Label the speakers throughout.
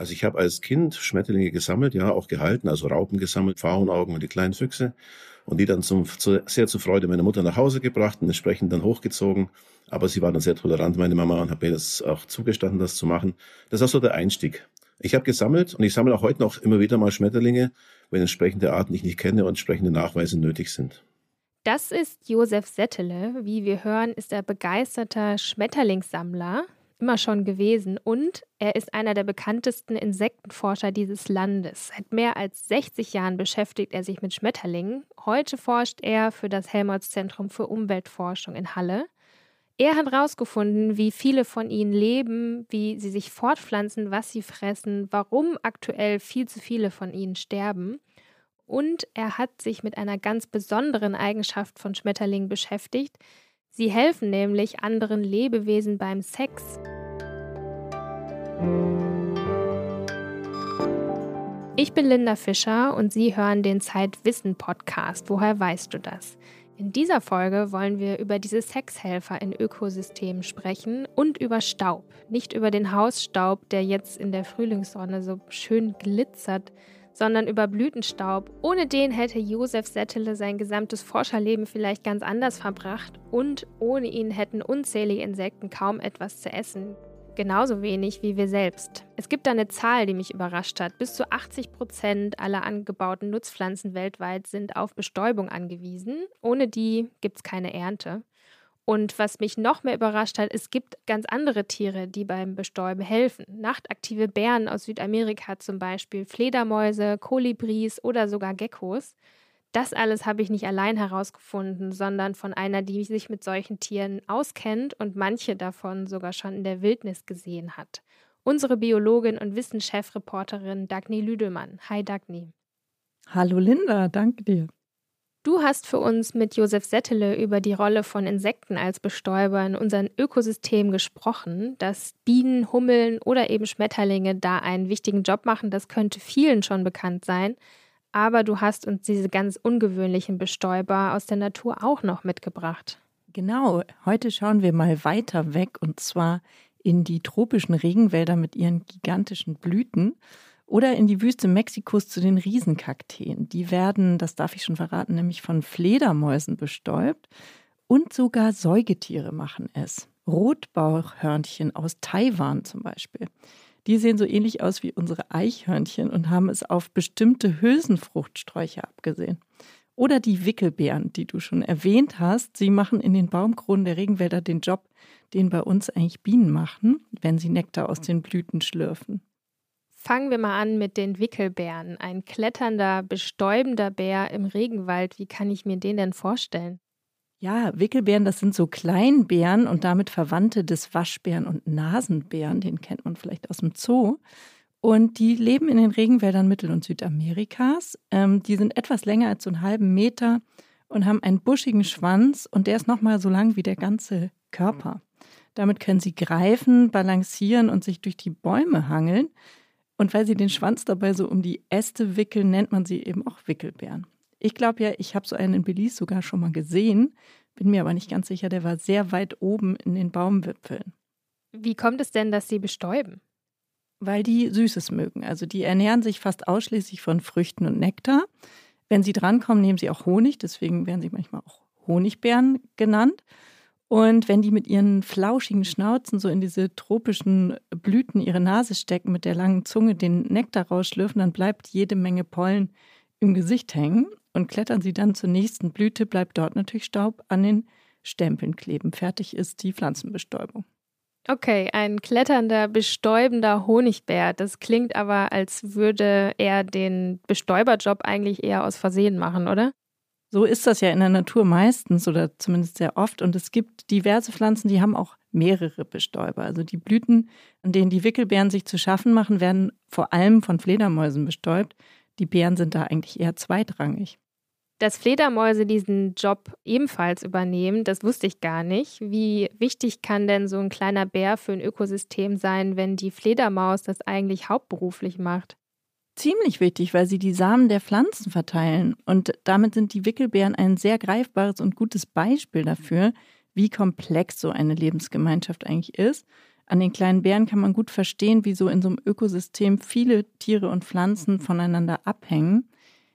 Speaker 1: Also ich habe als Kind Schmetterlinge gesammelt, ja, auch gehalten, also Raupen gesammelt, Pfauenaugen und die kleinen Füchse und die dann zum, zu, sehr zur Freude meiner Mutter nach Hause gebracht und entsprechend dann hochgezogen. Aber sie war dann sehr tolerant, meine Mama, und hat mir das auch zugestanden, das zu machen. Das war so der Einstieg. Ich habe gesammelt und ich sammle auch heute noch immer wieder mal Schmetterlinge, wenn entsprechende Arten ich nicht kenne und entsprechende Nachweise nötig sind.
Speaker 2: Das ist Josef Settele. Wie wir hören, ist er begeisterter Schmetterlingssammler, immer schon gewesen und er ist einer der bekanntesten Insektenforscher dieses Landes. Seit mehr als 60 Jahren beschäftigt er sich mit Schmetterlingen. Heute forscht er für das Helmholtz-Zentrum für Umweltforschung in Halle. Er hat herausgefunden, wie viele von ihnen leben, wie sie sich fortpflanzen, was sie fressen, warum aktuell viel zu viele von ihnen sterben. Und er hat sich mit einer ganz besonderen Eigenschaft von Schmetterlingen beschäftigt. Sie helfen nämlich anderen Lebewesen beim Sex. Ich bin Linda Fischer und Sie hören den Zeitwissen Podcast. Woher weißt du das? In dieser Folge wollen wir über diese Sexhelfer in Ökosystemen sprechen und über Staub. Nicht über den Hausstaub, der jetzt in der Frühlingssonne so schön glitzert, sondern über Blütenstaub. Ohne den hätte Josef Settele sein gesamtes Forscherleben vielleicht ganz anders verbracht und ohne ihn hätten unzählige Insekten kaum etwas zu essen genauso wenig wie wir selbst. Es gibt eine Zahl, die mich überrascht hat. Bis zu 80 Prozent aller angebauten Nutzpflanzen weltweit sind auf Bestäubung angewiesen. Ohne die gibt es keine Ernte. Und was mich noch mehr überrascht hat, es gibt ganz andere Tiere, die beim Bestäuben helfen. Nachtaktive Bären aus Südamerika zum Beispiel, Fledermäuse, Kolibris oder sogar Geckos. Das alles habe ich nicht allein herausgefunden, sondern von einer, die sich mit solchen Tieren auskennt und manche davon sogar schon in der Wildnis gesehen hat. Unsere Biologin und Wissenschaftsreporterin Dagny Lüdemann. Hi Dagny.
Speaker 3: Hallo Linda, danke dir.
Speaker 2: Du hast für uns mit Josef Settele über die Rolle von Insekten als Bestäuber in unserem Ökosystem gesprochen. Dass Bienen, Hummeln oder eben Schmetterlinge da einen wichtigen Job machen, das könnte vielen schon bekannt sein aber du hast uns diese ganz ungewöhnlichen Bestäuber aus der Natur auch noch mitgebracht.
Speaker 3: Genau, heute schauen wir mal weiter weg und zwar in die tropischen Regenwälder mit ihren gigantischen Blüten oder in die Wüste Mexikos zu den Riesenkakteen. Die werden, das darf ich schon verraten, nämlich von Fledermäusen bestäubt und sogar Säugetiere machen es. Rotbauchhörnchen aus Taiwan zum Beispiel. Die sehen so ähnlich aus wie unsere Eichhörnchen und haben es auf bestimmte Hülsenfruchtsträucher abgesehen. Oder die Wickelbeeren, die du schon erwähnt hast. Sie machen in den Baumkronen der Regenwälder den Job, den bei uns eigentlich Bienen machen, wenn sie Nektar aus den Blüten schlürfen.
Speaker 2: Fangen wir mal an mit den Wickelbeeren. Ein kletternder, bestäubender Bär im Regenwald. Wie kann ich mir den denn vorstellen?
Speaker 3: Ja, Wickelbären, das sind so Kleinbären und damit Verwandte des Waschbären und Nasenbären. Den kennt man vielleicht aus dem Zoo. Und die leben in den Regenwäldern Mittel- und Südamerikas. Ähm, die sind etwas länger als so einen halben Meter und haben einen buschigen Schwanz und der ist nochmal so lang wie der ganze Körper. Damit können sie greifen, balancieren und sich durch die Bäume hangeln. Und weil sie den Schwanz dabei so um die Äste wickeln, nennt man sie eben auch Wickelbären. Ich glaube ja, ich habe so einen in Belize sogar schon mal gesehen, bin mir aber nicht ganz sicher, der war sehr weit oben in den Baumwipfeln.
Speaker 2: Wie kommt es denn, dass sie bestäuben?
Speaker 3: Weil die Süßes mögen. Also die ernähren sich fast ausschließlich von Früchten und Nektar. Wenn sie drankommen, nehmen sie auch Honig, deswegen werden sie manchmal auch Honigbären genannt. Und wenn die mit ihren flauschigen Schnauzen so in diese tropischen Blüten ihre Nase stecken, mit der langen Zunge den Nektar rausschlürfen, dann bleibt jede Menge Pollen im Gesicht hängen und klettern sie dann zur nächsten Blüte, bleibt dort natürlich Staub an den Stempeln kleben. Fertig ist die Pflanzenbestäubung.
Speaker 2: Okay, ein kletternder, bestäubender Honigbär. Das klingt aber, als würde er den Bestäuberjob eigentlich eher aus Versehen machen, oder?
Speaker 3: So ist das ja in der Natur meistens oder zumindest sehr oft. Und es gibt diverse Pflanzen, die haben auch mehrere Bestäuber. Also die Blüten, an denen die Wickelbeeren sich zu schaffen machen, werden vor allem von Fledermäusen bestäubt. Die Bären sind da eigentlich eher zweitrangig.
Speaker 2: Dass Fledermäuse diesen Job ebenfalls übernehmen, das wusste ich gar nicht. Wie wichtig kann denn so ein kleiner Bär für ein Ökosystem sein, wenn die Fledermaus das eigentlich hauptberuflich macht?
Speaker 3: Ziemlich wichtig, weil sie die Samen der Pflanzen verteilen. Und damit sind die Wickelbären ein sehr greifbares und gutes Beispiel dafür, wie komplex so eine Lebensgemeinschaft eigentlich ist. An den kleinen Bären kann man gut verstehen, wie so in so einem Ökosystem viele Tiere und Pflanzen voneinander abhängen.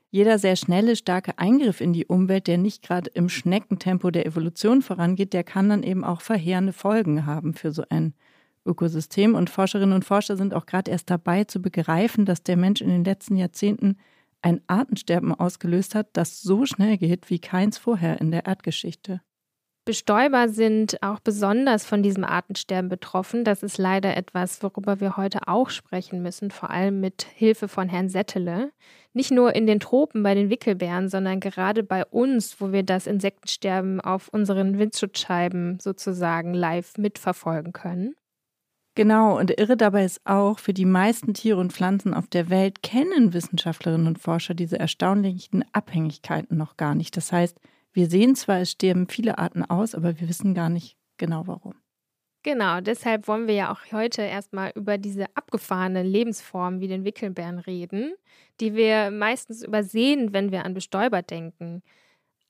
Speaker 3: Jeder sehr schnelle, starke Eingriff in die Umwelt, der nicht gerade im Schneckentempo der Evolution vorangeht, der kann dann eben auch verheerende Folgen haben für so ein Ökosystem. Und Forscherinnen und Forscher sind auch gerade erst dabei zu begreifen, dass der Mensch in den letzten Jahrzehnten ein Artensterben ausgelöst hat, das so schnell geht wie keins vorher in der Erdgeschichte.
Speaker 2: Bestäuber sind auch besonders von diesem Artensterben betroffen. Das ist leider etwas, worüber wir heute auch sprechen müssen, vor allem mit Hilfe von Herrn Settele. Nicht nur in den Tropen bei den Wickelbären, sondern gerade bei uns, wo wir das Insektensterben auf unseren Windschutzscheiben sozusagen live mitverfolgen können.
Speaker 3: Genau, und irre dabei ist auch, für die meisten Tiere und Pflanzen auf der Welt kennen Wissenschaftlerinnen und Forscher diese erstaunlichen Abhängigkeiten noch gar nicht. Das heißt, wir sehen zwar, es sterben viele Arten aus, aber wir wissen gar nicht genau warum.
Speaker 2: Genau, deshalb wollen wir ja auch heute erstmal über diese abgefahrenen Lebensformen wie den Wickelbären reden, die wir meistens übersehen, wenn wir an Bestäuber denken.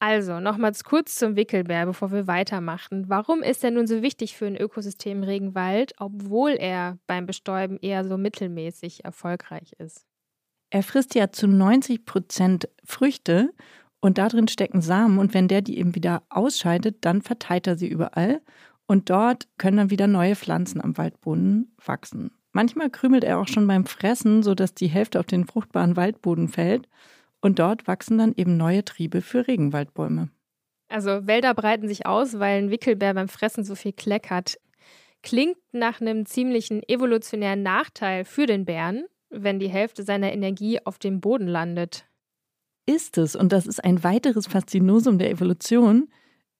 Speaker 2: Also, nochmals kurz zum Wickelbär, bevor wir weitermachen. Warum ist er nun so wichtig für ein Ökosystem Regenwald, obwohl er beim Bestäuben eher so mittelmäßig erfolgreich ist?
Speaker 3: Er frisst ja zu 90 Prozent Früchte und da drin stecken Samen und wenn der die eben wieder ausscheidet, dann verteilt er sie überall und dort können dann wieder neue Pflanzen am Waldboden wachsen. Manchmal krümelt er auch schon beim Fressen, sodass die Hälfte auf den fruchtbaren Waldboden fällt und dort wachsen dann eben neue Triebe für Regenwaldbäume.
Speaker 2: Also Wälder breiten sich aus, weil ein Wickelbär beim Fressen so viel kleckert. Klingt nach einem ziemlichen evolutionären Nachteil für den Bären, wenn die Hälfte seiner Energie auf dem Boden landet.
Speaker 3: Ist es, und das ist ein weiteres Faszinosum der Evolution,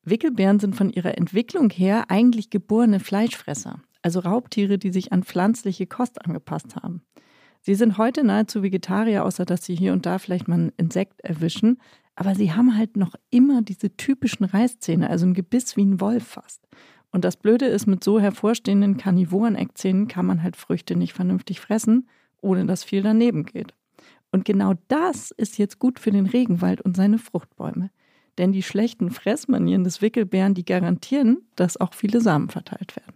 Speaker 3: Wickelbären sind von ihrer Entwicklung her eigentlich geborene Fleischfresser, also Raubtiere, die sich an pflanzliche Kost angepasst haben. Sie sind heute nahezu Vegetarier, außer dass sie hier und da vielleicht mal ein Insekt erwischen. Aber sie haben halt noch immer diese typischen Reißzähne, also ein Gebiss wie ein Wolf fast. Und das Blöde ist, mit so hervorstehenden Karnivoren-Eckzähnen kann man halt Früchte nicht vernünftig fressen, ohne dass viel daneben geht. Und genau das ist jetzt gut für den Regenwald und seine Fruchtbäume. Denn die schlechten Fressmanieren des Wickelbären, die garantieren, dass auch viele Samen verteilt werden.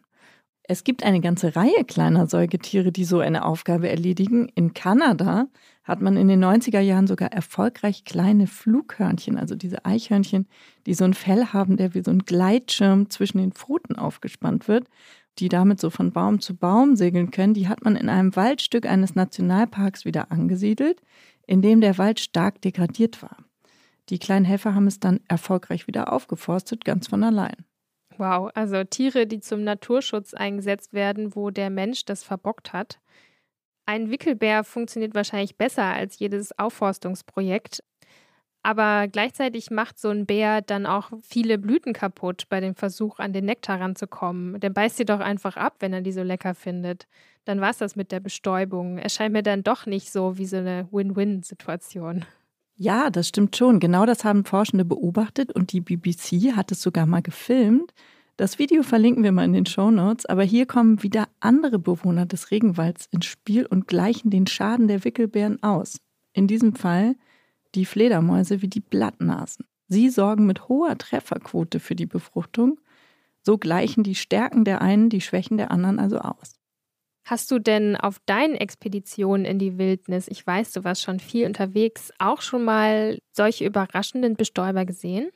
Speaker 3: Es gibt eine ganze Reihe kleiner Säugetiere, die so eine Aufgabe erledigen. In Kanada hat man in den 90er Jahren sogar erfolgreich kleine Flughörnchen, also diese Eichhörnchen, die so ein Fell haben, der wie so ein Gleitschirm zwischen den Pfoten aufgespannt wird, die damit so von Baum zu Baum segeln können. Die hat man in einem Waldstück eines Nationalparks wieder angesiedelt, in dem der Wald stark degradiert war. Die kleinen Helfer haben es dann erfolgreich wieder aufgeforstet, ganz von allein.
Speaker 2: Wow, also Tiere, die zum Naturschutz eingesetzt werden, wo der Mensch das verbockt hat. Ein Wickelbär funktioniert wahrscheinlich besser als jedes Aufforstungsprojekt. Aber gleichzeitig macht so ein Bär dann auch viele Blüten kaputt bei dem Versuch, an den Nektar ranzukommen. Der beißt sie doch einfach ab, wenn er die so lecker findet. Dann war es das mit der Bestäubung. Erscheint mir dann doch nicht so wie so eine Win-Win-Situation.
Speaker 3: Ja, das stimmt schon. Genau das haben Forschende beobachtet und die BBC hat es sogar mal gefilmt. Das Video verlinken wir mal in den Show Notes, aber hier kommen wieder andere Bewohner des Regenwalds ins Spiel und gleichen den Schaden der Wickelbären aus. In diesem Fall die Fledermäuse wie die Blattnasen. Sie sorgen mit hoher Trefferquote für die Befruchtung. So gleichen die Stärken der einen die Schwächen der anderen also aus.
Speaker 2: Hast du denn auf deinen Expeditionen in die Wildnis, ich weiß, du warst schon viel unterwegs, auch schon mal solche überraschenden Bestäuber gesehen?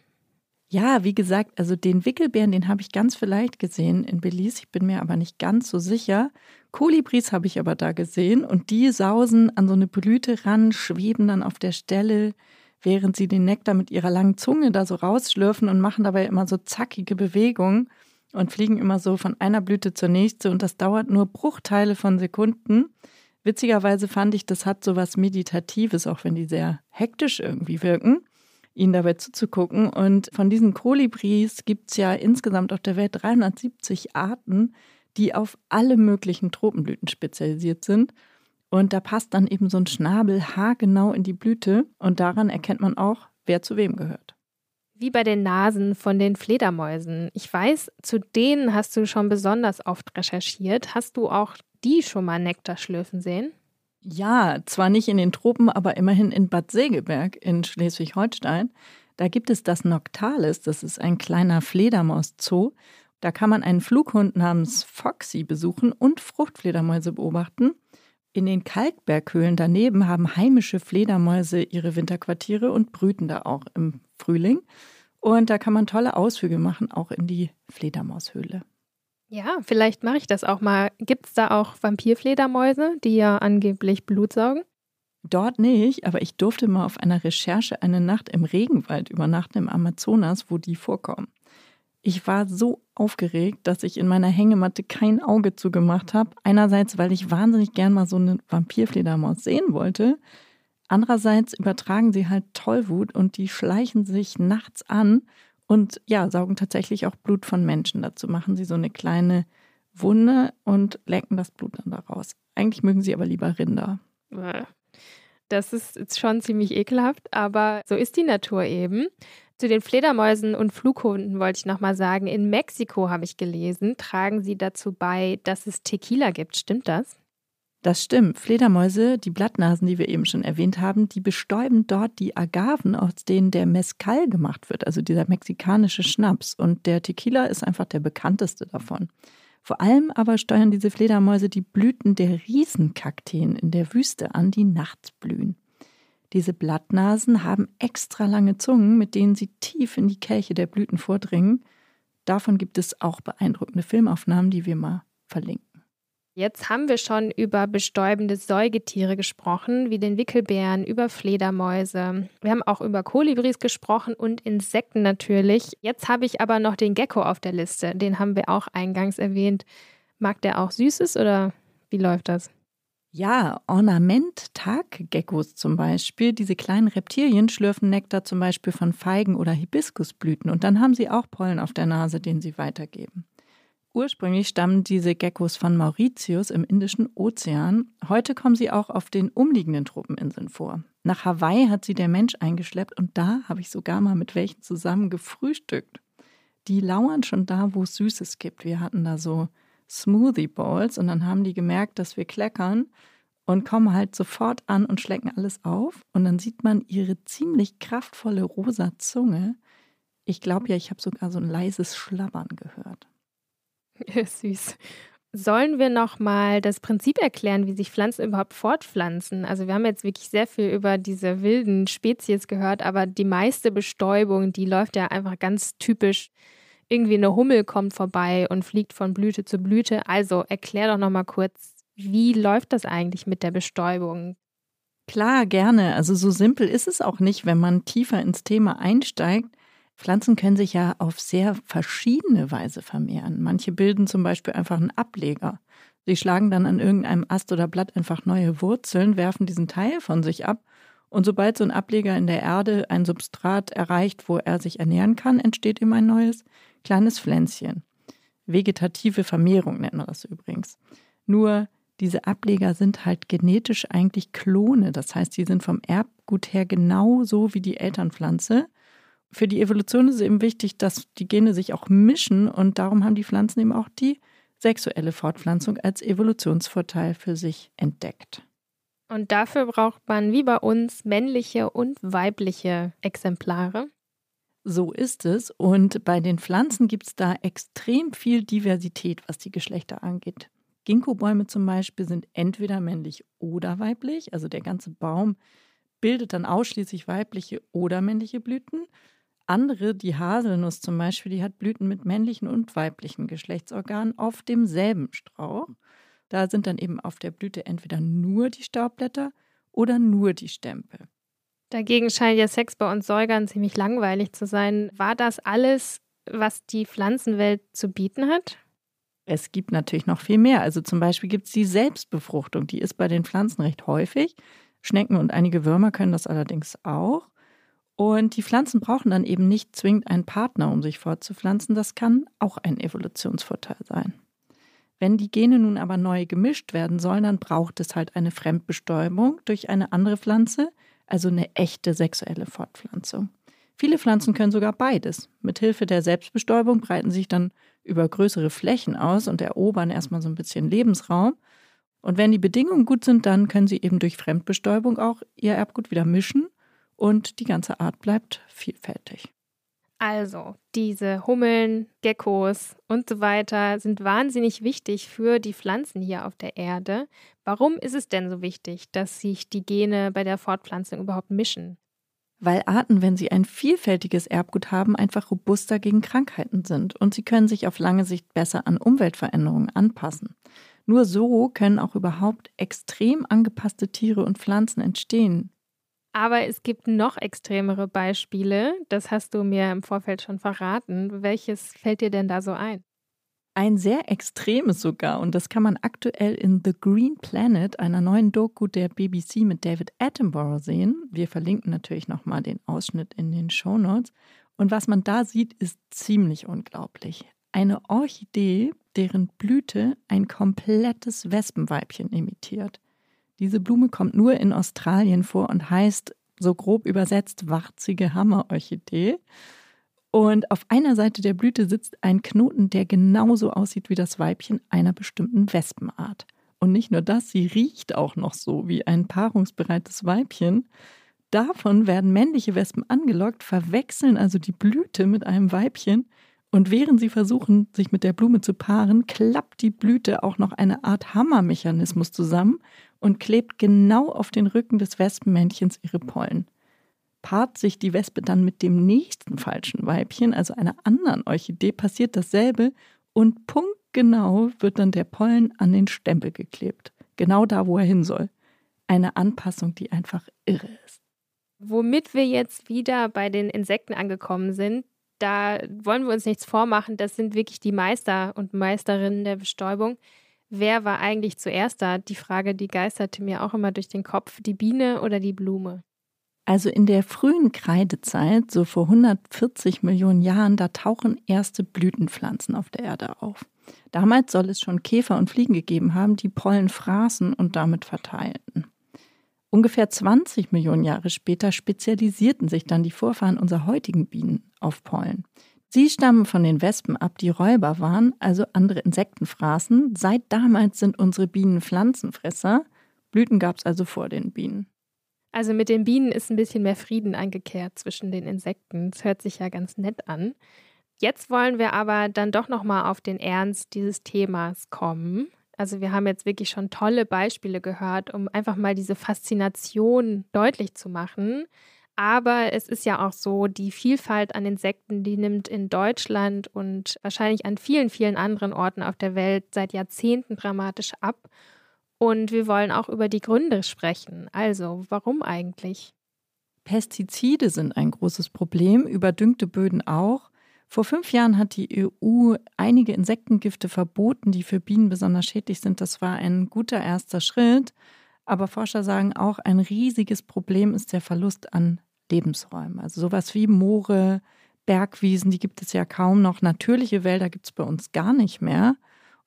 Speaker 3: Ja, wie gesagt, also den Wickelbären, den habe ich ganz vielleicht gesehen in Belize. Ich bin mir aber nicht ganz so sicher. Kolibris habe ich aber da gesehen und die sausen an so eine Blüte ran, schweben dann auf der Stelle, während sie den Nektar mit ihrer langen Zunge da so rausschlürfen und machen dabei immer so zackige Bewegungen und fliegen immer so von einer Blüte zur nächsten und das dauert nur Bruchteile von Sekunden. Witzigerweise fand ich, das hat so was Meditatives, auch wenn die sehr hektisch irgendwie wirken, ihnen dabei zuzugucken. Und von diesen Kolibris gibt es ja insgesamt auf der Welt 370 Arten, die auf alle möglichen Tropenblüten spezialisiert sind. Und da passt dann eben so ein Schnabel haargenau in die Blüte und daran erkennt man auch, wer zu wem gehört
Speaker 2: wie bei den Nasen von den Fledermäusen. Ich weiß, zu denen hast du schon besonders oft recherchiert. Hast du auch die schon mal Nektar schlürfen sehen?
Speaker 3: Ja, zwar nicht in den Tropen, aber immerhin in Bad Segeberg in Schleswig-Holstein. Da gibt es das Noctalis, das ist ein kleiner Fledermauszoo. Da kann man einen Flughund namens Foxy besuchen und Fruchtfledermäuse beobachten. In den Kalkberghöhlen daneben haben heimische Fledermäuse ihre Winterquartiere und brüten da auch im Frühling. Und da kann man tolle Ausflüge machen, auch in die Fledermaushöhle.
Speaker 2: Ja, vielleicht mache ich das auch mal. Gibt es da auch Vampirfledermäuse, die ja angeblich Blut saugen?
Speaker 3: Dort nicht, aber ich durfte mal auf einer Recherche eine Nacht im Regenwald übernachten im Amazonas, wo die vorkommen. Ich war so aufgeregt, dass ich in meiner Hängematte kein Auge zugemacht habe. Einerseits, weil ich wahnsinnig gern mal so eine Vampirfledermaus sehen wollte. Andererseits übertragen sie halt Tollwut und die schleichen sich nachts an und ja, saugen tatsächlich auch Blut von Menschen. Dazu machen sie so eine kleine Wunde und lecken das Blut dann daraus. Eigentlich mögen sie aber lieber Rinder.
Speaker 2: Das ist schon ziemlich ekelhaft, aber so ist die Natur eben. Zu den Fledermäusen und Flughunden wollte ich nochmal sagen, in Mexiko habe ich gelesen, tragen sie dazu bei, dass es Tequila gibt. Stimmt das?
Speaker 3: Das stimmt. Fledermäuse, die Blattnasen, die wir eben schon erwähnt haben, die bestäuben dort die Agaven, aus denen der Mezcal gemacht wird, also dieser mexikanische Schnaps. Und der Tequila ist einfach der bekannteste davon. Vor allem aber steuern diese Fledermäuse die Blüten der Riesenkakteen in der Wüste an, die nachts blühen. Diese Blattnasen haben extra lange Zungen, mit denen sie tief in die Kelche der Blüten vordringen. Davon gibt es auch beeindruckende Filmaufnahmen, die wir mal verlinken.
Speaker 2: Jetzt haben wir schon über bestäubende Säugetiere gesprochen, wie den Wickelbären, über Fledermäuse. Wir haben auch über Kolibris gesprochen und Insekten natürlich. Jetzt habe ich aber noch den Gecko auf der Liste. Den haben wir auch eingangs erwähnt. Mag der auch Süßes oder wie läuft das?
Speaker 3: Ja, Ornament-Taggeckos zum Beispiel. Diese kleinen Reptilien schlürfen Nektar zum Beispiel von Feigen oder Hibiskusblüten und dann haben sie auch Pollen auf der Nase, den sie weitergeben. Ursprünglich stammen diese Geckos von Mauritius im Indischen Ozean. Heute kommen sie auch auf den umliegenden Tropeninseln vor. Nach Hawaii hat sie der Mensch eingeschleppt und da habe ich sogar mal mit welchen zusammen gefrühstückt. Die lauern schon da, wo es Süßes gibt. Wir hatten da so Smoothie Bowls und dann haben die gemerkt, dass wir kleckern und kommen halt sofort an und schlecken alles auf und dann sieht man ihre ziemlich kraftvolle rosa Zunge. Ich glaube ja, ich habe sogar so ein leises Schlabbern gehört.
Speaker 2: Süß. Sollen wir noch mal das Prinzip erklären, wie sich Pflanzen überhaupt fortpflanzen? Also wir haben jetzt wirklich sehr viel über diese wilden Spezies gehört, aber die meiste Bestäubung, die läuft ja einfach ganz typisch. Irgendwie eine Hummel kommt vorbei und fliegt von Blüte zu Blüte. Also erklär doch noch mal kurz, wie läuft das eigentlich mit der Bestäubung?
Speaker 3: Klar, gerne. Also so simpel ist es auch nicht, wenn man tiefer ins Thema einsteigt. Pflanzen können sich ja auf sehr verschiedene Weise vermehren. Manche bilden zum Beispiel einfach einen Ableger. Sie schlagen dann an irgendeinem Ast oder Blatt einfach neue Wurzeln, werfen diesen Teil von sich ab und sobald so ein Ableger in der Erde ein Substrat erreicht, wo er sich ernähren kann, entsteht ihm ein neues kleines Pflänzchen. Vegetative Vermehrung nennt man das übrigens. Nur diese Ableger sind halt genetisch eigentlich Klone. Das heißt, die sind vom Erbgut her genauso wie die Elternpflanze für die Evolution ist es eben wichtig, dass die Gene sich auch mischen und darum haben die Pflanzen eben auch die sexuelle Fortpflanzung als Evolutionsvorteil für sich entdeckt.
Speaker 2: Und dafür braucht man wie bei uns männliche und weibliche Exemplare.
Speaker 3: So ist es. Und bei den Pflanzen gibt es da extrem viel Diversität, was die Geschlechter angeht. Ginkgo-Bäume zum Beispiel sind entweder männlich oder weiblich. Also der ganze Baum bildet dann ausschließlich weibliche oder männliche Blüten. Andere, die Haselnuss zum Beispiel, die hat Blüten mit männlichen und weiblichen Geschlechtsorganen auf demselben Strauch. Da sind dann eben auf der Blüte entweder nur die Staubblätter oder nur die Stempel.
Speaker 2: Dagegen scheint ja Sex bei uns Säugern ziemlich langweilig zu sein. War das alles, was die Pflanzenwelt zu bieten hat?
Speaker 3: Es gibt natürlich noch viel mehr. Also zum Beispiel gibt es die Selbstbefruchtung. Die ist bei den Pflanzen recht häufig. Schnecken und einige Würmer können das allerdings auch. Und die Pflanzen brauchen dann eben nicht zwingend einen Partner, um sich fortzupflanzen. Das kann auch ein Evolutionsvorteil sein. Wenn die Gene nun aber neu gemischt werden sollen, dann braucht es halt eine Fremdbestäubung durch eine andere Pflanze, also eine echte sexuelle Fortpflanzung. Viele Pflanzen können sogar beides. Mit Hilfe der Selbstbestäubung breiten sich dann über größere Flächen aus und erobern erstmal so ein bisschen Lebensraum. Und wenn die Bedingungen gut sind, dann können sie eben durch Fremdbestäubung auch ihr Erbgut wieder mischen und die ganze Art bleibt vielfältig.
Speaker 2: Also, diese Hummeln, Geckos und so weiter sind wahnsinnig wichtig für die Pflanzen hier auf der Erde. Warum ist es denn so wichtig, dass sich die Gene bei der Fortpflanzung überhaupt mischen?
Speaker 3: Weil Arten, wenn sie ein vielfältiges Erbgut haben, einfach robuster gegen Krankheiten sind und sie können sich auf lange Sicht besser an Umweltveränderungen anpassen. Nur so können auch überhaupt extrem angepasste Tiere und Pflanzen entstehen,
Speaker 2: aber es gibt noch extremere Beispiele. Das hast du mir im Vorfeld schon verraten. Welches fällt dir denn da so ein?
Speaker 3: Ein sehr extremes sogar. Und das kann man aktuell in The Green Planet, einer neuen Doku der BBC mit David Attenborough sehen. Wir verlinken natürlich nochmal den Ausschnitt in den Show Notes. Und was man da sieht, ist ziemlich unglaublich. Eine Orchidee, deren Blüte ein komplettes Wespenweibchen imitiert. Diese Blume kommt nur in Australien vor und heißt so grob übersetzt warzige Hammerorchidee. Und auf einer Seite der Blüte sitzt ein Knoten, der genauso aussieht wie das Weibchen einer bestimmten Wespenart. Und nicht nur das, sie riecht auch noch so wie ein paarungsbereites Weibchen. Davon werden männliche Wespen angelockt, verwechseln also die Blüte mit einem Weibchen und während sie versuchen, sich mit der Blume zu paaren, klappt die Blüte auch noch eine Art Hammermechanismus zusammen und klebt genau auf den Rücken des Wespenmännchens ihre Pollen. Paart sich die Wespe dann mit dem nächsten falschen Weibchen, also einer anderen Orchidee, passiert dasselbe und punktgenau wird dann der Pollen an den Stempel geklebt. Genau da, wo er hin soll. Eine Anpassung, die einfach irre ist.
Speaker 2: Womit wir jetzt wieder bei den Insekten angekommen sind, da wollen wir uns nichts vormachen, das sind wirklich die Meister und Meisterinnen der Bestäubung. Wer war eigentlich zuerst da? Die Frage, die geisterte mir auch immer durch den Kopf. Die Biene oder die Blume?
Speaker 3: Also in der frühen Kreidezeit, so vor 140 Millionen Jahren, da tauchen erste Blütenpflanzen auf der Erde auf. Damals soll es schon Käfer und Fliegen gegeben haben, die Pollen fraßen und damit verteilten. Ungefähr 20 Millionen Jahre später spezialisierten sich dann die Vorfahren unserer heutigen Bienen auf Pollen. Sie stammen von den Wespen ab, die Räuber waren, also andere Insekten fraßen. Seit damals sind unsere Bienen Pflanzenfresser. Blüten gab es also vor den Bienen.
Speaker 2: Also mit den Bienen ist ein bisschen mehr Frieden eingekehrt zwischen den Insekten. Das hört sich ja ganz nett an. Jetzt wollen wir aber dann doch noch mal auf den Ernst dieses Themas kommen. Also wir haben jetzt wirklich schon tolle Beispiele gehört, um einfach mal diese Faszination deutlich zu machen. Aber es ist ja auch so, die Vielfalt an Insekten, die nimmt in Deutschland und wahrscheinlich an vielen, vielen anderen Orten auf der Welt seit Jahrzehnten dramatisch ab. Und wir wollen auch über die Gründe sprechen. Also, warum eigentlich?
Speaker 3: Pestizide sind ein großes Problem, überdüngte Böden auch. Vor fünf Jahren hat die EU einige Insektengifte verboten, die für Bienen besonders schädlich sind. Das war ein guter erster Schritt. Aber Forscher sagen auch, ein riesiges Problem ist der Verlust an Lebensräumen. Also sowas wie Moore, Bergwiesen, die gibt es ja kaum noch. Natürliche Wälder gibt es bei uns gar nicht mehr.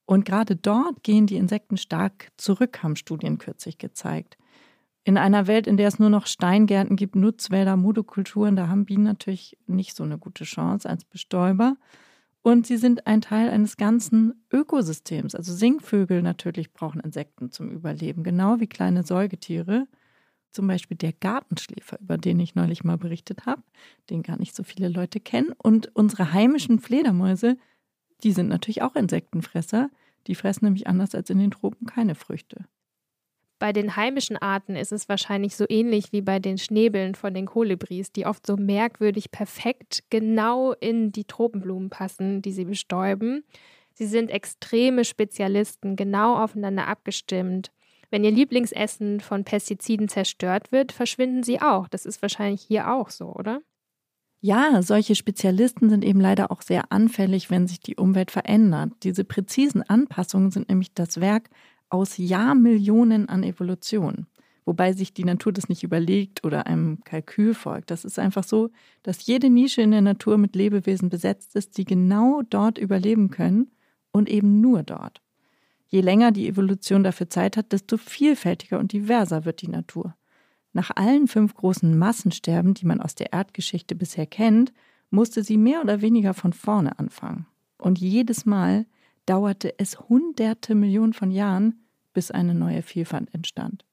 Speaker 3: Und gerade dort gehen die Insekten stark zurück, haben Studien kürzlich gezeigt. In einer Welt, in der es nur noch Steingärten gibt, Nutzwälder, Monokulturen, da haben Bienen natürlich nicht so eine gute Chance als Bestäuber. Und sie sind ein Teil eines ganzen Ökosystems. Also Singvögel natürlich brauchen Insekten zum Überleben, genau wie kleine Säugetiere. Zum Beispiel der Gartenschläfer, über den ich neulich mal berichtet habe, den gar nicht so viele Leute kennen. Und unsere heimischen Fledermäuse, die sind natürlich auch Insektenfresser. Die fressen nämlich anders als in den Tropen keine Früchte.
Speaker 2: Bei den heimischen Arten ist es wahrscheinlich so ähnlich wie bei den Schnäbeln von den Kolibris, die oft so merkwürdig perfekt genau in die Tropenblumen passen, die sie bestäuben. Sie sind extreme Spezialisten, genau aufeinander abgestimmt. Wenn ihr Lieblingsessen von Pestiziden zerstört wird, verschwinden sie auch. Das ist wahrscheinlich hier auch so, oder?
Speaker 3: Ja, solche Spezialisten sind eben leider auch sehr anfällig, wenn sich die Umwelt verändert. Diese präzisen Anpassungen sind nämlich das Werk aus Jahrmillionen an Evolution. Wobei sich die Natur das nicht überlegt oder einem Kalkül folgt. Das ist einfach so, dass jede Nische in der Natur mit Lebewesen besetzt ist, die genau dort überleben können und eben nur dort. Je länger die Evolution dafür Zeit hat, desto vielfältiger und diverser wird die Natur. Nach allen fünf großen Massensterben, die man aus der Erdgeschichte bisher kennt, musste sie mehr oder weniger von vorne anfangen. Und jedes Mal dauerte es hunderte Millionen von Jahren, bis eine neue Vielfalt entstand.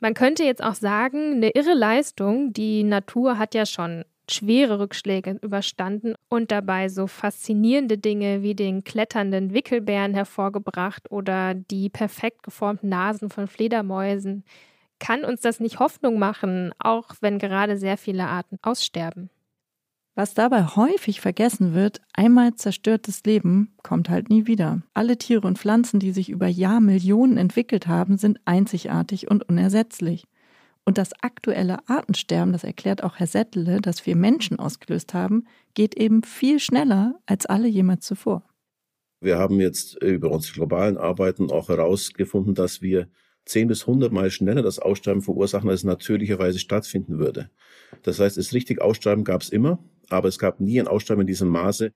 Speaker 2: Man könnte jetzt auch sagen, eine irre Leistung. Die Natur hat ja schon schwere Rückschläge überstanden und dabei so faszinierende Dinge wie den kletternden Wickelbären hervorgebracht oder die perfekt geformten Nasen von Fledermäusen. Kann uns das nicht Hoffnung machen, auch wenn gerade sehr viele Arten aussterben?
Speaker 3: Was dabei häufig vergessen wird, einmal zerstörtes Leben kommt halt nie wieder. Alle Tiere und Pflanzen, die sich über Jahrmillionen entwickelt haben, sind einzigartig und unersetzlich. Und das aktuelle Artensterben, das erklärt auch Herr Settele, das wir Menschen ausgelöst haben, geht eben viel schneller als alle jemals zuvor.
Speaker 1: Wir haben jetzt über unsere globalen Arbeiten auch herausgefunden, dass wir 10 bis 100 Mal schneller das Aussterben verursachen, als natürlicherweise stattfinden würde. Das heißt, das richtig Aussterben gab es immer, aber es gab nie ein Aussterben in diesem Maße.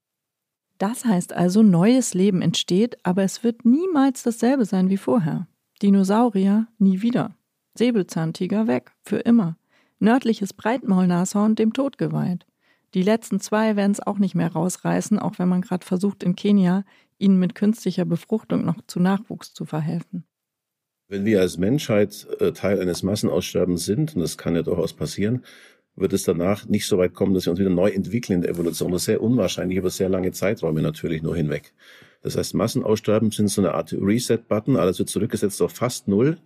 Speaker 3: Das heißt also, neues Leben entsteht, aber es wird niemals dasselbe sein wie vorher. Dinosaurier nie wieder. Säbelzahntiger weg, für immer. Nördliches Breitmaulnashorn dem Tod geweiht. Die letzten zwei werden es auch nicht mehr rausreißen, auch wenn man gerade versucht, in Kenia ihnen mit künstlicher Befruchtung noch zu Nachwuchs zu verhelfen.
Speaker 1: Wenn wir als Menschheit äh, Teil eines Massenaussterbens sind, und das kann ja durchaus passieren, wird es danach nicht so weit kommen, dass wir uns wieder neu entwickeln in der Evolution. Das ist sehr unwahrscheinlich über sehr lange Zeiträume natürlich nur hinweg. Das heißt, Massenaussterben sind so eine Art Reset-Button, alles wird zurückgesetzt auf fast null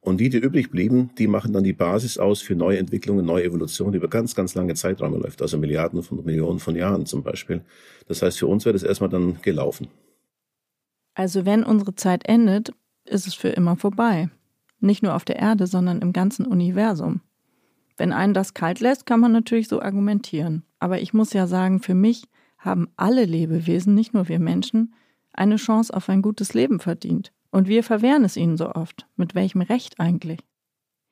Speaker 1: und die, die übrig blieben, die machen dann die Basis aus für neue Entwicklungen, neue Evolution, die über ganz, ganz lange Zeiträume läuft, also Milliarden von Millionen von Jahren zum Beispiel. Das heißt, für uns wäre das erstmal dann gelaufen.
Speaker 3: Also wenn unsere Zeit endet, ist es für immer vorbei. Nicht nur auf der Erde, sondern im ganzen Universum. Wenn einen das kalt lässt, kann man natürlich so argumentieren. Aber ich muss ja sagen, für mich haben alle Lebewesen, nicht nur wir Menschen, eine Chance auf ein gutes Leben verdient. Und wir verwehren es ihnen so oft. Mit welchem Recht eigentlich?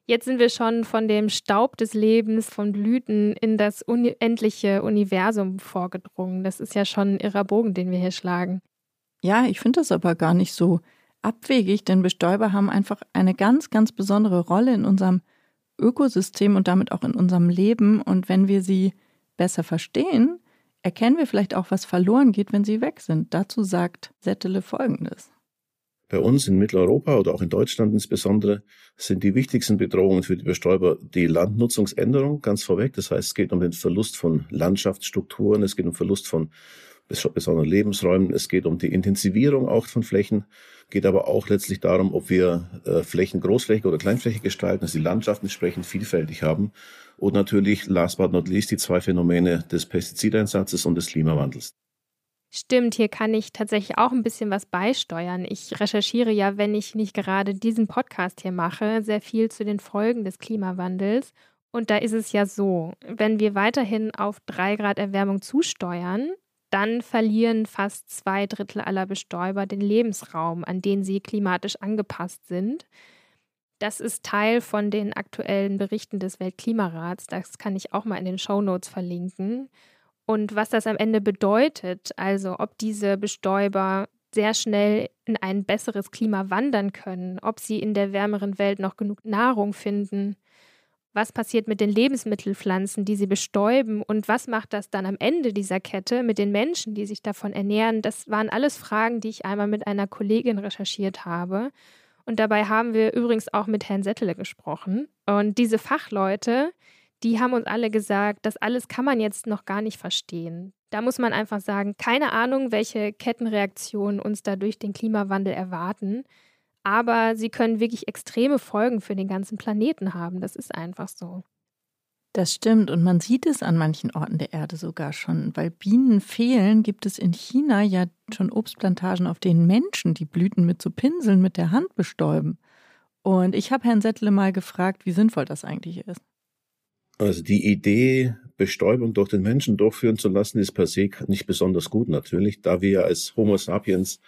Speaker 2: Jetzt sind wir schon von dem Staub des Lebens, von Blüten in das unendliche Universum vorgedrungen. Das ist ja schon ein irrer Bogen, den wir hier schlagen.
Speaker 3: Ja, ich finde das aber gar nicht so abwegig, denn Bestäuber haben einfach eine ganz, ganz besondere Rolle in unserem Ökosystem und damit auch in unserem Leben. Und wenn wir sie besser verstehen, erkennen wir vielleicht auch, was verloren geht, wenn sie weg sind. Dazu sagt Settele Folgendes.
Speaker 1: Bei uns in Mitteleuropa oder auch in Deutschland insbesondere sind die wichtigsten Bedrohungen für die Bestäuber die Landnutzungsänderung ganz vorweg. Das heißt, es geht um den Verlust von Landschaftsstrukturen, es geht um Verlust von besonderen Lebensräumen, es geht um die Intensivierung auch von Flächen, geht aber auch letztlich darum, ob wir äh, Flächen großflächig oder kleinflächig gestalten, dass die Landschaften entsprechend vielfältig haben. Und natürlich, last but not least, die zwei Phänomene des Pestizideinsatzes und des Klimawandels.
Speaker 2: Stimmt, hier kann ich tatsächlich auch ein bisschen was beisteuern. Ich recherchiere ja, wenn ich nicht gerade diesen Podcast hier mache, sehr viel zu den Folgen des Klimawandels. Und da ist es ja so, wenn wir weiterhin auf drei Grad Erwärmung zusteuern, dann verlieren fast zwei Drittel aller Bestäuber den Lebensraum, an den sie klimatisch angepasst sind. Das ist Teil von den aktuellen Berichten des Weltklimarats. Das kann ich auch mal in den Show Notes verlinken und was das am Ende bedeutet, also ob diese Bestäuber sehr schnell in ein besseres Klima wandern können, ob sie in der wärmeren Welt noch genug Nahrung finden, was passiert mit den Lebensmittelpflanzen, die sie bestäuben und was macht das dann am Ende dieser Kette mit den Menschen, die sich davon ernähren, das waren alles Fragen, die ich einmal mit einer Kollegin recherchiert habe. Und dabei haben wir übrigens auch mit Herrn Settele gesprochen. Und diese Fachleute, die haben uns alle gesagt, das alles kann man jetzt noch gar nicht verstehen. Da muss man einfach sagen, keine Ahnung, welche Kettenreaktionen uns da durch den Klimawandel erwarten. Aber sie können wirklich extreme Folgen für den ganzen Planeten haben. Das ist einfach so.
Speaker 3: Das stimmt und man sieht es an manchen Orten der Erde sogar schon. Weil Bienen fehlen, gibt es in China ja schon Obstplantagen, auf denen Menschen die Blüten mit so Pinseln mit der Hand bestäuben. Und ich habe Herrn Settle mal gefragt, wie sinnvoll das eigentlich ist.
Speaker 1: Also die Idee, Bestäubung durch den Menschen durchführen zu lassen, ist per se nicht besonders gut natürlich, da wir als Homo sapiens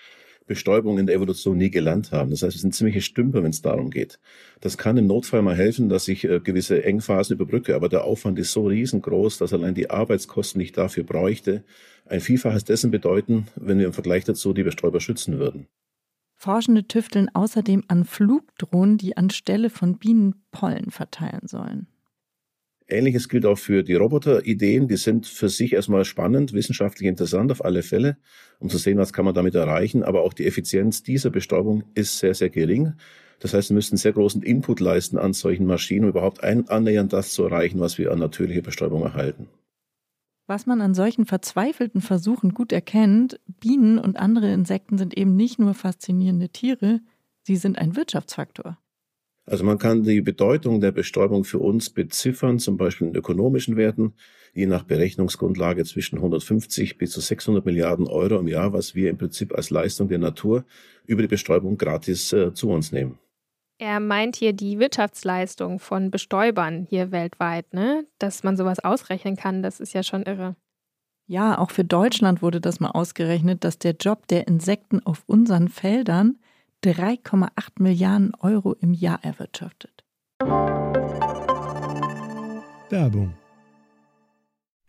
Speaker 1: Bestäubung in der Evolution nie gelernt haben. Das heißt, wir sind ziemliche Stümper, wenn es darum geht. Das kann im Notfall mal helfen, dass ich äh, gewisse Engphasen überbrücke, aber der Aufwand ist so riesengroß, dass allein die Arbeitskosten, die ich dafür bräuchte, ein Vielfaches dessen bedeuten, wenn wir im Vergleich dazu die Bestäuber schützen würden.
Speaker 3: Forschende tüfteln außerdem an Flugdrohnen, die anstelle von Bienen Pollen verteilen sollen.
Speaker 1: Ähnliches gilt auch für die Roboterideen. Die sind für sich erstmal spannend, wissenschaftlich interessant auf alle Fälle, um zu sehen, was kann man damit erreichen. Aber auch die Effizienz dieser Bestäubung ist sehr, sehr gering. Das heißt, wir müssen sehr großen Input leisten an solchen Maschinen, um überhaupt ein, annähernd das zu erreichen, was wir an natürlicher Bestäubung erhalten.
Speaker 3: Was man an solchen verzweifelten Versuchen gut erkennt, Bienen und andere Insekten sind eben nicht nur faszinierende Tiere, sie sind ein Wirtschaftsfaktor.
Speaker 1: Also man kann die Bedeutung der Bestäubung für uns beziffern, zum Beispiel in ökonomischen Werten, je nach Berechnungsgrundlage zwischen 150 bis zu 600 Milliarden Euro im Jahr, was wir im Prinzip als Leistung der Natur über die Bestäubung gratis äh, zu uns nehmen.
Speaker 2: Er meint hier die Wirtschaftsleistung von Bestäubern hier weltweit, ne? Dass man sowas ausrechnen kann, das ist ja schon irre.
Speaker 3: Ja, auch für Deutschland wurde das mal ausgerechnet, dass der Job der Insekten auf unseren Feldern 3,8 Milliarden Euro im Jahr erwirtschaftet.
Speaker 4: Werbung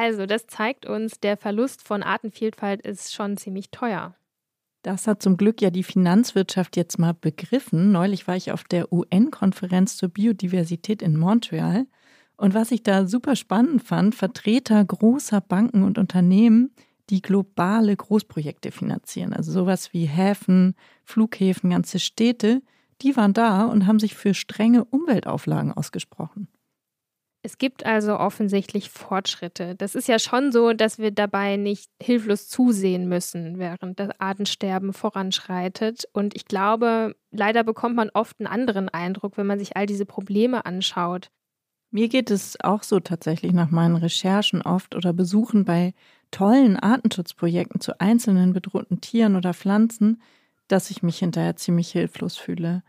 Speaker 2: Also, das zeigt uns, der Verlust von Artenvielfalt ist schon ziemlich teuer.
Speaker 3: Das hat zum Glück ja die Finanzwirtschaft jetzt mal begriffen. Neulich war ich auf der UN-Konferenz zur Biodiversität in Montreal. Und was ich da super spannend fand, Vertreter großer Banken und Unternehmen, die globale Großprojekte finanzieren. Also sowas wie Häfen, Flughäfen, ganze Städte, die waren da und haben sich für strenge Umweltauflagen ausgesprochen.
Speaker 2: Es gibt also offensichtlich Fortschritte. Das ist ja schon so, dass wir dabei nicht hilflos zusehen müssen, während das Artensterben voranschreitet. Und ich glaube, leider bekommt man oft einen anderen Eindruck, wenn man sich all diese Probleme anschaut.
Speaker 3: Mir geht es auch so tatsächlich nach meinen Recherchen oft oder Besuchen bei tollen Artenschutzprojekten zu einzelnen bedrohten Tieren oder Pflanzen, dass ich mich hinterher ziemlich hilflos fühle.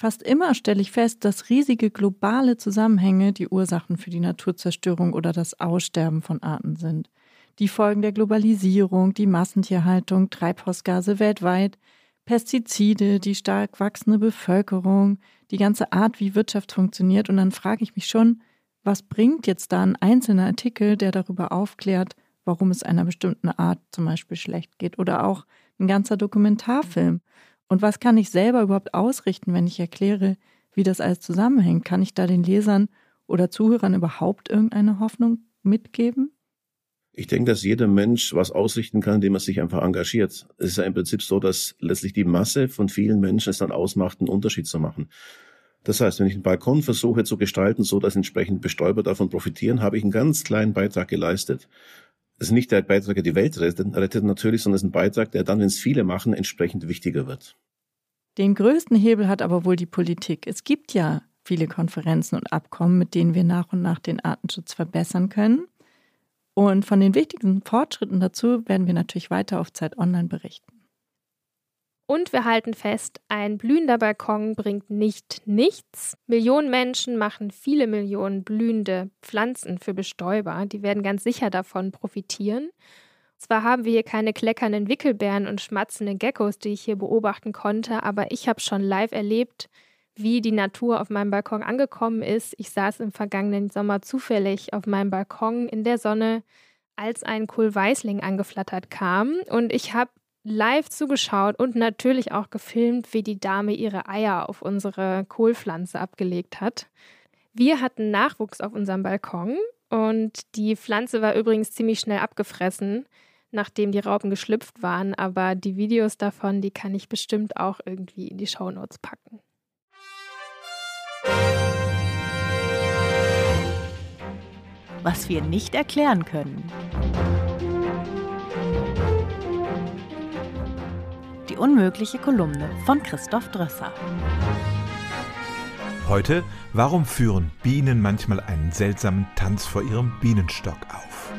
Speaker 3: Fast immer stelle ich fest, dass riesige globale Zusammenhänge die Ursachen für die Naturzerstörung oder das Aussterben von Arten sind. Die Folgen der Globalisierung, die Massentierhaltung, Treibhausgase weltweit, Pestizide, die stark wachsende Bevölkerung, die ganze Art, wie Wirtschaft funktioniert. Und dann frage ich mich schon, was bringt jetzt da ein einzelner Artikel, der darüber aufklärt, warum es einer bestimmten Art zum Beispiel schlecht geht oder auch ein ganzer Dokumentarfilm. Und was kann ich selber überhaupt ausrichten, wenn ich erkläre, wie das alles zusammenhängt? Kann ich da den Lesern oder Zuhörern überhaupt irgendeine Hoffnung mitgeben?
Speaker 1: Ich denke, dass jeder Mensch was ausrichten kann, indem er sich einfach engagiert. Es ist ja im Prinzip so, dass letztlich die Masse von vielen Menschen es dann ausmacht, einen Unterschied zu machen. Das heißt, wenn ich einen Balkon versuche zu gestalten, so dass entsprechend Bestäuber davon profitieren, habe ich einen ganz kleinen Beitrag geleistet. Es ist nicht der Beitrag, der die Welt rettet, rettet natürlich, sondern es ist ein Beitrag, der dann, wenn es viele machen, entsprechend wichtiger wird.
Speaker 3: Den größten Hebel hat aber wohl die Politik. Es gibt ja viele Konferenzen und Abkommen, mit denen wir nach und nach den Artenschutz verbessern können. Und von den wichtigsten Fortschritten dazu werden wir natürlich weiter auf Zeit Online berichten.
Speaker 2: Und wir halten fest, ein blühender Balkon bringt nicht nichts. Millionen Menschen machen viele Millionen blühende Pflanzen für Bestäuber. Die werden ganz sicher davon profitieren. Zwar haben wir hier keine kleckernden Wickelbären und schmatzenden Geckos, die ich hier beobachten konnte, aber ich habe schon live erlebt, wie die Natur auf meinem Balkon angekommen ist. Ich saß im vergangenen Sommer zufällig auf meinem Balkon in der Sonne, als ein Kohlweißling angeflattert kam und ich habe live zugeschaut und natürlich auch gefilmt, wie die Dame ihre Eier auf unsere Kohlpflanze abgelegt hat. Wir hatten Nachwuchs auf unserem Balkon und die Pflanze war übrigens ziemlich schnell abgefressen, nachdem die Raupen geschlüpft waren, aber die Videos davon, die kann ich bestimmt auch irgendwie in die Shownotes packen.
Speaker 5: Was wir nicht erklären können. Unmögliche Kolumne von Christoph Drösser.
Speaker 4: Heute, warum führen Bienen manchmal einen seltsamen Tanz vor ihrem Bienenstock auf?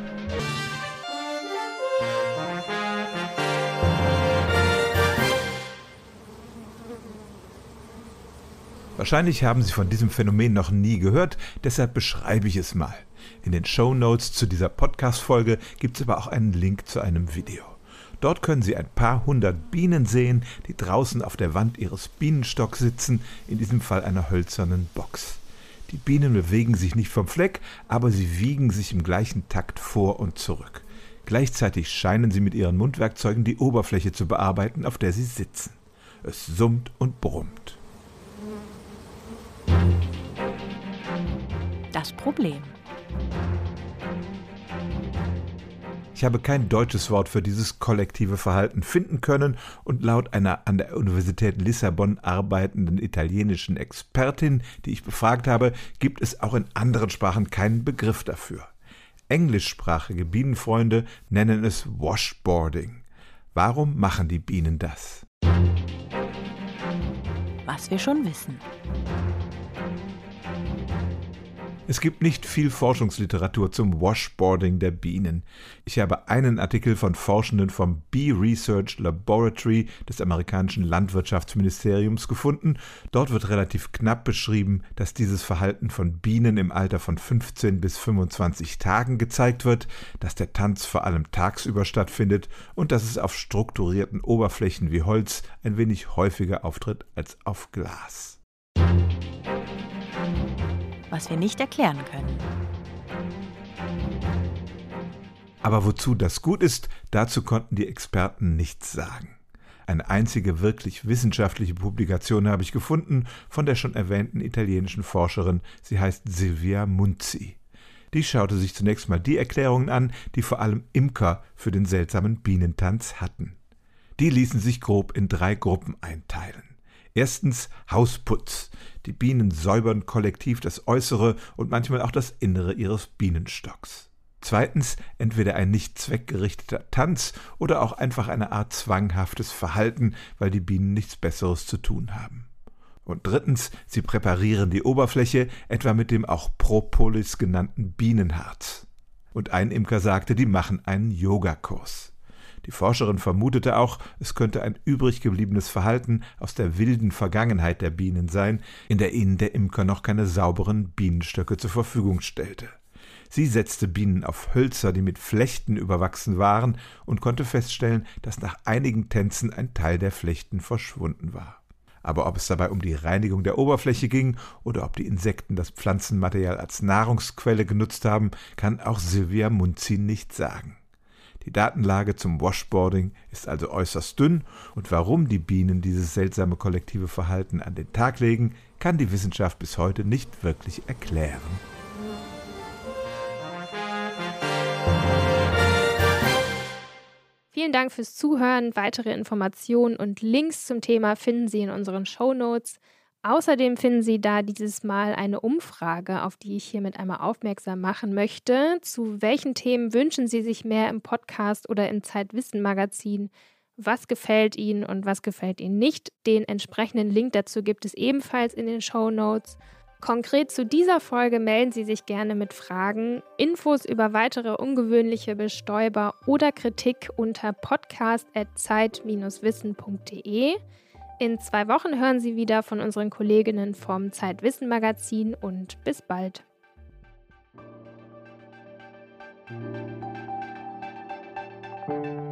Speaker 4: Wahrscheinlich haben Sie von diesem Phänomen noch nie gehört, deshalb beschreibe ich es mal. In den Show Notes zu dieser Podcast-Folge gibt es aber auch einen Link zu einem Video. Dort können Sie ein paar hundert Bienen sehen, die draußen auf der Wand ihres Bienenstocks sitzen, in diesem Fall einer hölzernen Box. Die Bienen bewegen sich nicht vom Fleck, aber sie wiegen sich im gleichen Takt vor und zurück. Gleichzeitig scheinen sie mit ihren Mundwerkzeugen die Oberfläche zu bearbeiten, auf der sie sitzen. Es summt und brummt.
Speaker 3: Das Problem.
Speaker 4: Ich habe kein deutsches Wort für dieses kollektive Verhalten finden können und laut einer an der Universität Lissabon arbeitenden italienischen Expertin, die ich befragt habe, gibt es auch in anderen Sprachen keinen Begriff dafür. Englischsprachige Bienenfreunde nennen es Washboarding. Warum machen die Bienen das?
Speaker 3: Was wir schon wissen.
Speaker 4: Es gibt nicht viel Forschungsliteratur zum Washboarding der Bienen. Ich habe einen Artikel von Forschenden vom Bee Research Laboratory des amerikanischen Landwirtschaftsministeriums gefunden. Dort wird relativ knapp beschrieben, dass dieses Verhalten von Bienen im Alter von 15 bis 25 Tagen gezeigt wird, dass der Tanz vor allem tagsüber stattfindet und dass es auf strukturierten Oberflächen wie Holz ein wenig häufiger auftritt als auf Glas
Speaker 3: was wir nicht erklären können.
Speaker 4: Aber wozu das gut ist, dazu konnten die Experten nichts sagen. Eine einzige wirklich wissenschaftliche Publikation habe ich gefunden von der schon erwähnten italienischen Forscherin, sie heißt Silvia Munzi. Die schaute sich zunächst mal die Erklärungen an, die vor allem Imker für den seltsamen Bienentanz hatten. Die ließen sich grob in drei Gruppen einteilen. Erstens Hausputz. Die Bienen säubern kollektiv das Äußere und manchmal auch das Innere ihres Bienenstocks. Zweitens entweder ein nicht zweckgerichteter Tanz oder auch einfach eine Art zwanghaftes Verhalten, weil die Bienen nichts Besseres zu tun haben. Und drittens, sie präparieren die Oberfläche, etwa mit dem auch Propolis genannten Bienenharz. Und ein Imker sagte, die machen einen Yogakurs. Die Forscherin vermutete auch, es könnte ein übrig gebliebenes Verhalten aus der wilden Vergangenheit der Bienen sein, in der ihnen der Imker noch keine sauberen Bienenstöcke zur Verfügung stellte. Sie setzte Bienen auf Hölzer, die mit Flechten überwachsen waren, und konnte feststellen, dass nach einigen Tänzen ein Teil der Flechten verschwunden war. Aber ob es dabei um die Reinigung der Oberfläche ging oder ob die Insekten das Pflanzenmaterial als Nahrungsquelle genutzt haben, kann auch Sylvia Munzi nicht sagen. Die Datenlage zum Washboarding ist also äußerst dünn und warum die Bienen dieses seltsame kollektive Verhalten an den Tag legen, kann die Wissenschaft bis heute nicht wirklich erklären.
Speaker 2: Vielen Dank fürs Zuhören. Weitere Informationen und Links zum Thema finden Sie in unseren Show Notes. Außerdem finden Sie da dieses Mal eine Umfrage, auf die ich hiermit einmal aufmerksam machen möchte. Zu welchen Themen wünschen Sie sich mehr im Podcast oder im Zeitwissen Magazin? Was gefällt Ihnen und was gefällt Ihnen nicht? Den entsprechenden Link dazu gibt es ebenfalls in den Show Notes. Konkret zu dieser Folge melden Sie sich gerne mit Fragen, Infos über weitere ungewöhnliche Bestäuber oder Kritik unter podcast.zeit-wissen.de. In zwei Wochen hören Sie wieder von unseren Kolleginnen vom Zeitwissen Magazin und bis bald. Musik